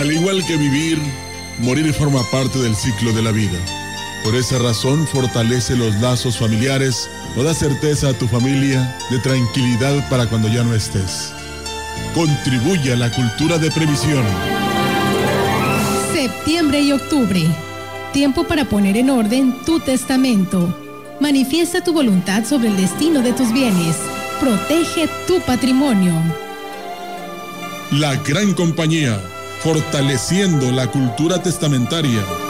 Al igual que vivir, morir forma parte del ciclo de la vida. Por esa razón, fortalece los lazos familiares o da certeza a tu familia de tranquilidad para cuando ya no estés. Contribuye a la cultura de previsión. Septiembre y octubre. Tiempo para poner en orden tu testamento. Manifiesta tu voluntad sobre el destino de tus bienes. Protege tu patrimonio. La gran compañía, fortaleciendo la cultura testamentaria.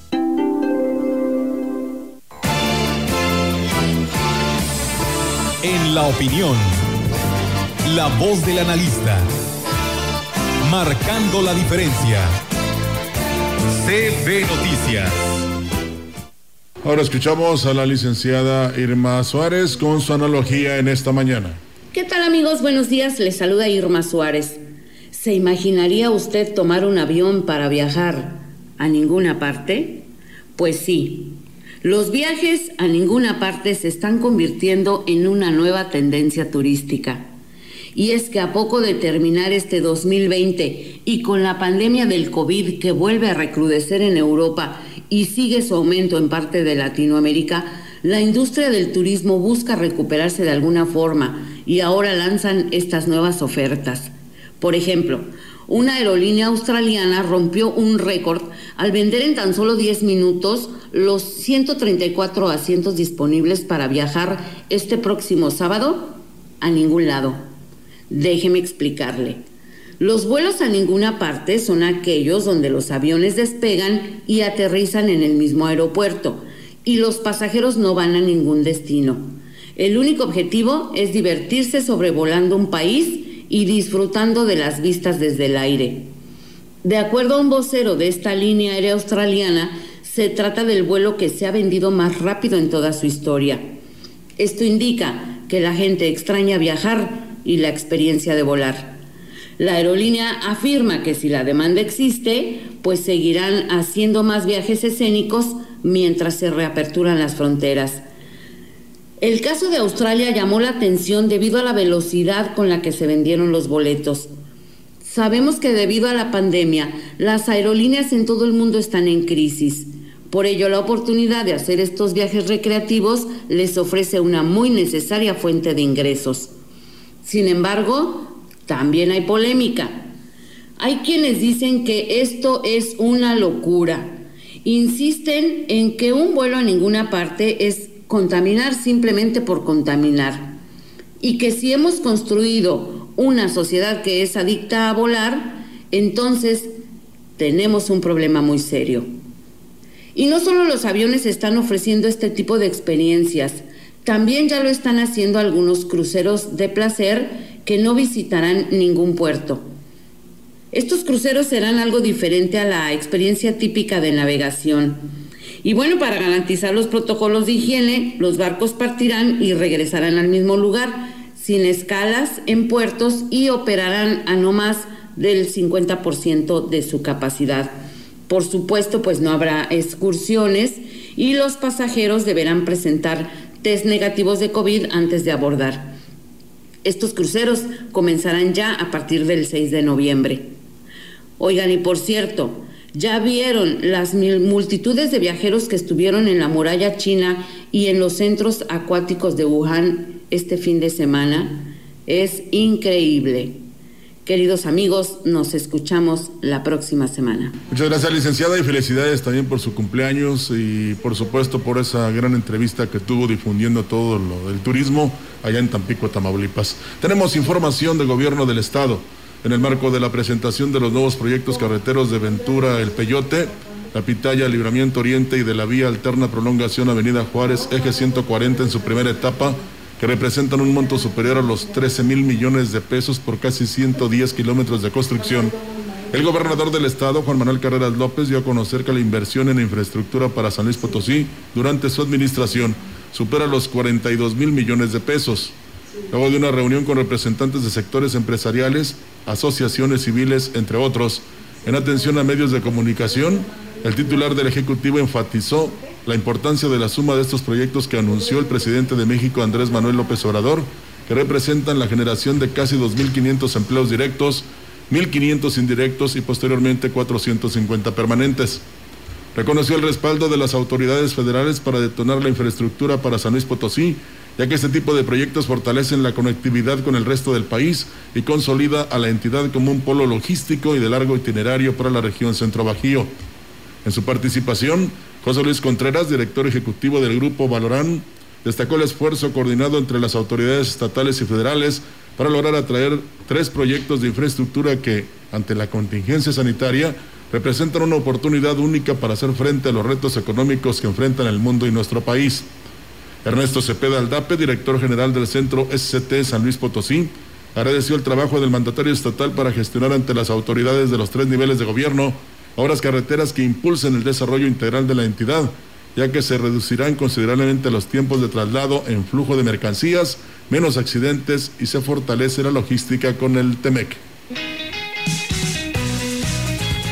La opinión, la voz del analista, marcando la diferencia. CB Noticias. Ahora escuchamos a la licenciada Irma Suárez con su analogía en esta mañana. ¿Qué tal amigos? Buenos días, les saluda Irma Suárez. ¿Se imaginaría usted tomar un avión para viajar a ninguna parte? Pues sí, los viajes a ninguna parte se están convirtiendo en una nueva tendencia turística. Y es que a poco de terminar este 2020 y con la pandemia del COVID que vuelve a recrudecer en Europa y sigue su aumento en parte de Latinoamérica, la industria del turismo busca recuperarse de alguna forma y ahora lanzan estas nuevas ofertas. Por ejemplo, una aerolínea australiana rompió un récord al vender en tan solo 10 minutos los 134 asientos disponibles para viajar este próximo sábado a ningún lado. Déjeme explicarle. Los vuelos a ninguna parte son aquellos donde los aviones despegan y aterrizan en el mismo aeropuerto y los pasajeros no van a ningún destino. El único objetivo es divertirse sobrevolando un país y disfrutando de las vistas desde el aire. De acuerdo a un vocero de esta línea aérea australiana, se trata del vuelo que se ha vendido más rápido en toda su historia. Esto indica que la gente extraña viajar y la experiencia de volar. La aerolínea afirma que si la demanda existe, pues seguirán haciendo más viajes escénicos mientras se reaperturan las fronteras. El caso de Australia llamó la atención debido a la velocidad con la que se vendieron los boletos. Sabemos que debido a la pandemia, las aerolíneas en todo el mundo están en crisis. Por ello, la oportunidad de hacer estos viajes recreativos les ofrece una muy necesaria fuente de ingresos. Sin embargo, también hay polémica. Hay quienes dicen que esto es una locura. Insisten en que un vuelo a ninguna parte es contaminar simplemente por contaminar. Y que si hemos construido una sociedad que es adicta a volar, entonces tenemos un problema muy serio. Y no solo los aviones están ofreciendo este tipo de experiencias, también ya lo están haciendo algunos cruceros de placer que no visitarán ningún puerto. Estos cruceros serán algo diferente a la experiencia típica de navegación. Y bueno, para garantizar los protocolos de higiene, los barcos partirán y regresarán al mismo lugar, sin escalas en puertos y operarán a no más del 50% de su capacidad. Por supuesto, pues no habrá excursiones y los pasajeros deberán presentar test negativos de COVID antes de abordar. Estos cruceros comenzarán ya a partir del 6 de noviembre. Oigan, y por cierto, ya vieron las multitudes de viajeros que estuvieron en la muralla china y en los centros acuáticos de Wuhan este fin de semana. Es increíble. Queridos amigos, nos escuchamos la próxima semana. Muchas gracias, licenciada, y felicidades también por su cumpleaños y por supuesto por esa gran entrevista que tuvo difundiendo todo lo del turismo allá en Tampico, Tamaulipas. Tenemos información del gobierno del estado en el marco de la presentación de los nuevos proyectos carreteros de Ventura El Peyote, La Pitaya, Libramiento Oriente y de la vía alterna prolongación Avenida Juárez, eje 140 en su primera etapa que representan un monto superior a los 13 mil millones de pesos por casi 110 kilómetros de construcción. El gobernador del estado, Juan Manuel Carreras López, dio a conocer que la inversión en infraestructura para San Luis Potosí durante su administración supera los 42 mil millones de pesos. Luego de una reunión con representantes de sectores empresariales, asociaciones civiles, entre otros, en atención a medios de comunicación, el titular del Ejecutivo enfatizó la importancia de la suma de estos proyectos que anunció el presidente de México, Andrés Manuel López Obrador, que representan la generación de casi 2.500 empleos directos, 1.500 indirectos y posteriormente 450 permanentes. Reconoció el respaldo de las autoridades federales para detonar la infraestructura para San Luis Potosí, ya que este tipo de proyectos fortalecen la conectividad con el resto del país y consolida a la entidad como un polo logístico y de largo itinerario para la región Centro Bajío. En su participación, José Luis Contreras, director ejecutivo del Grupo Valorán, destacó el esfuerzo coordinado entre las autoridades estatales y federales para lograr atraer tres proyectos de infraestructura que, ante la contingencia sanitaria, representan una oportunidad única para hacer frente a los retos económicos que enfrentan el mundo y nuestro país. Ernesto Cepeda Aldape, director general del Centro SCT San Luis Potosí, agradeció el trabajo del mandatario estatal para gestionar ante las autoridades de los tres niveles de gobierno obras carreteras que impulsen el desarrollo integral de la entidad, ya que se reducirán considerablemente los tiempos de traslado en flujo de mercancías, menos accidentes y se fortalece la logística con el TEMEC.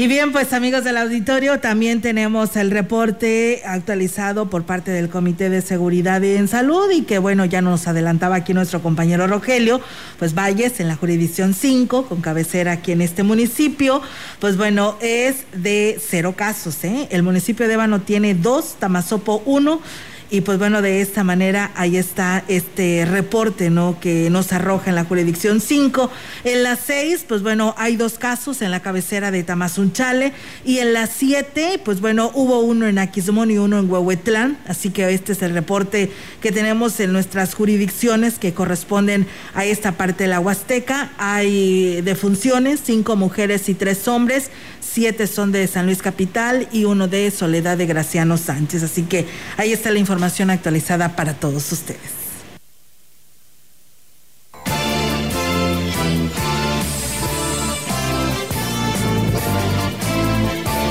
Y bien, pues amigos del auditorio, también tenemos el reporte actualizado por parte del Comité de Seguridad en Salud y que bueno, ya nos adelantaba aquí nuestro compañero Rogelio, pues Valles en la jurisdicción 5, con cabecera aquí en este municipio, pues bueno, es de cero casos, ¿eh? El municipio de Ébano tiene dos, Tamazopo uno, y pues bueno, de esta manera ahí está este reporte, ¿no? Que nos arroja en la jurisdicción 5. En las 6, pues bueno, hay dos casos en la cabecera de Tamazunchale. Y en las 7, pues bueno, hubo uno en Aquismón y uno en Huehuetlán. Así que este es el reporte que tenemos en nuestras jurisdicciones que corresponden a esta parte de la Huasteca. Hay defunciones, cinco mujeres y tres hombres siete son de San Luis Capital y uno de Soledad de Graciano Sánchez. Así que ahí está la información actualizada para todos ustedes.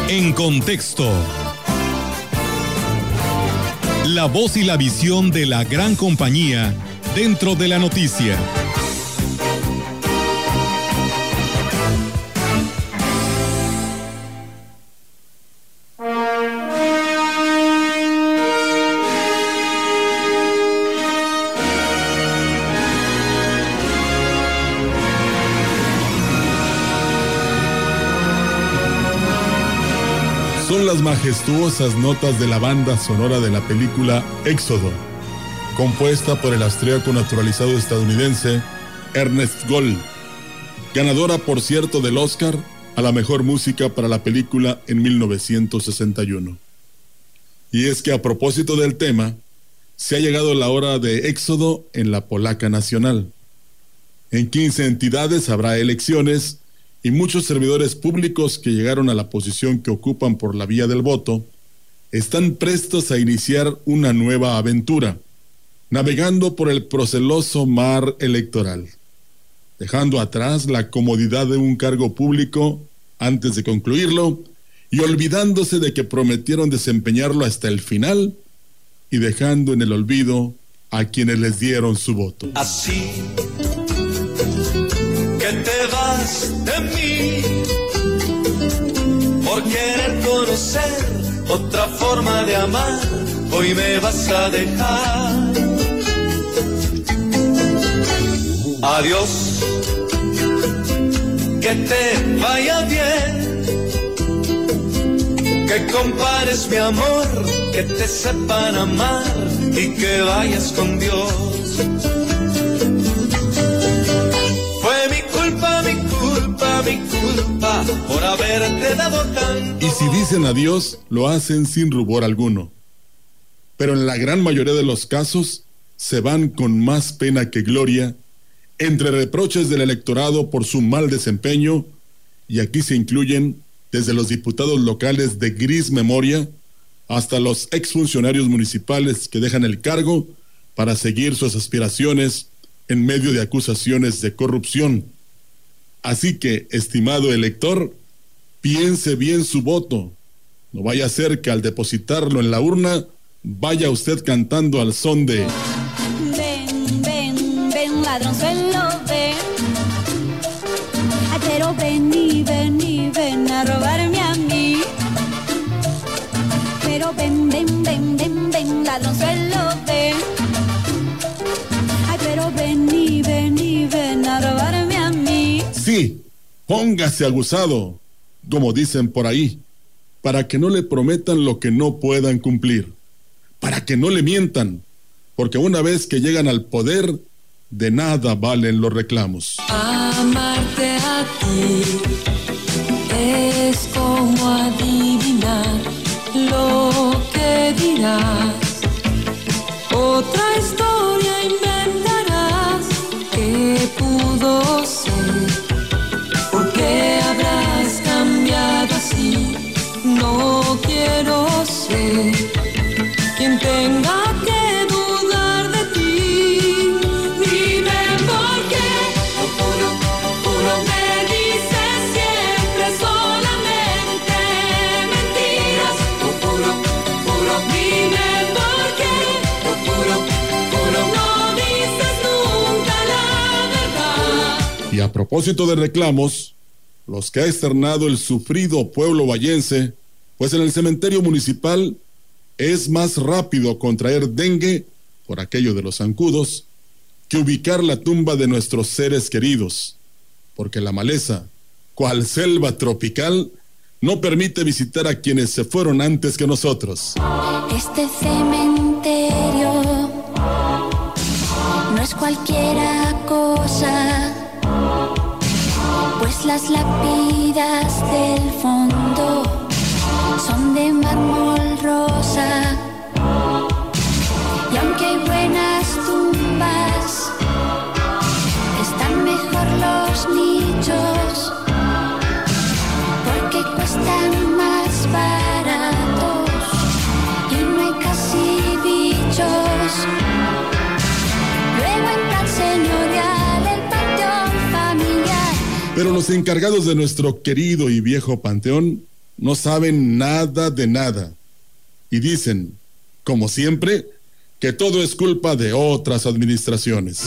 En contexto. la voz y la visión de la gran compañía dentro de la noticia. Las majestuosas notas de la banda sonora de la película Éxodo, compuesta por el austríaco naturalizado estadounidense Ernest Gold, ganadora por cierto del Oscar a la mejor música para la película en 1961. Y es que a propósito del tema, se ha llegado la hora de éxodo en la Polaca Nacional. En 15 entidades habrá elecciones y muchos servidores públicos que llegaron a la posición que ocupan por la vía del voto están prestos a iniciar una nueva aventura, navegando por el proceloso mar electoral, dejando atrás la comodidad de un cargo público antes de concluirlo y olvidándose de que prometieron desempeñarlo hasta el final y dejando en el olvido a quienes les dieron su voto. Así de mí por querer conocer otra forma de amar. Hoy me vas a dejar. Adiós, que te vaya bien. Que compares mi amor, que te sepan amar y que vayas con Dios. Y si dicen adiós, lo hacen sin rubor alguno. Pero en la gran mayoría de los casos, se van con más pena que gloria, entre reproches del electorado por su mal desempeño, y aquí se incluyen desde los diputados locales de gris memoria hasta los exfuncionarios municipales que dejan el cargo para seguir sus aspiraciones en medio de acusaciones de corrupción. Así que, estimado elector, piense bien su voto. No vaya a ser que al depositarlo en la urna vaya usted cantando al son de... Ven, ven, ven, ladronzuelo, póngase aguzado, como dicen por ahí, para que no le prometan lo que no puedan cumplir, para que no le mientan, porque una vez que llegan al poder, de nada valen los reclamos. Amarte a ti es como adivinar lo que dirás. Quien tenga que dudar de ti. Dime por qué, puro, puro me dices siempre solamente mentiras. Lo puro, puro, dime por qué, puro, puro no dices nunca la verdad. Y a propósito de reclamos, los que ha externado el sufrido pueblo vallense, pues en el cementerio municipal es más rápido contraer dengue, por aquello de los zancudos, que ubicar la tumba de nuestros seres queridos, porque la maleza, cual selva tropical, no permite visitar a quienes se fueron antes que nosotros. Este cementerio no es cualquiera cosa, pues las lápidas del fondo los nichos, porque cuestan más baratos y no hay casi bichos. Luego entra el señorial, el panteón familiar. Pero los encargados de nuestro querido y viejo panteón no saben nada de nada. Y dicen, como siempre, que todo es culpa de otras administraciones.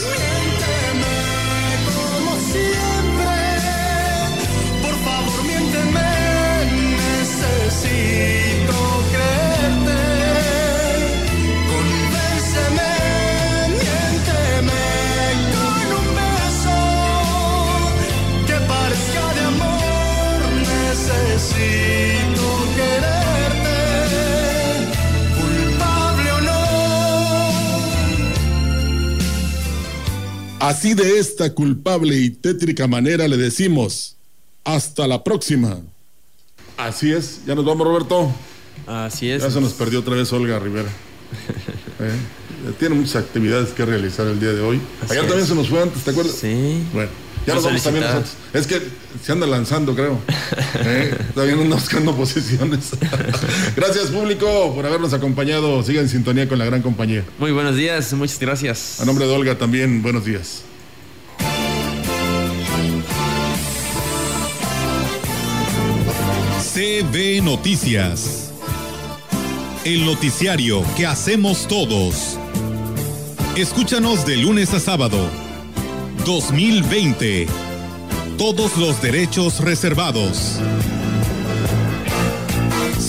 Así de esta culpable y tétrica manera le decimos, hasta la próxima. Así es, ya nos vamos Roberto. Así es. Ya se nos perdió otra vez Olga Rivera. [laughs] Eh, Tiene muchas actividades que realizar el día de hoy. Así Allá también es. se nos fue antes, ¿te acuerdas? Sí. Bueno, ya nos vamos también nosotros. Es que se anda lanzando, creo. [laughs] Eh, no anda buscando posiciones. [laughs] Gracias, público, por habernos acompañado. Siga en sintonía con la gran compañía. Muy buenos días, muchas gracias. A nombre de Olga también, buenos días. CB Noticias. El noticiario que hacemos todos. Escúchanos de lunes a sábado. 2020. Todos los derechos reservados.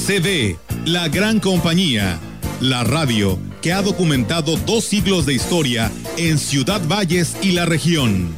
CB, la gran compañía. La radio que ha documentado dos siglos de historia en Ciudad Valles y la región.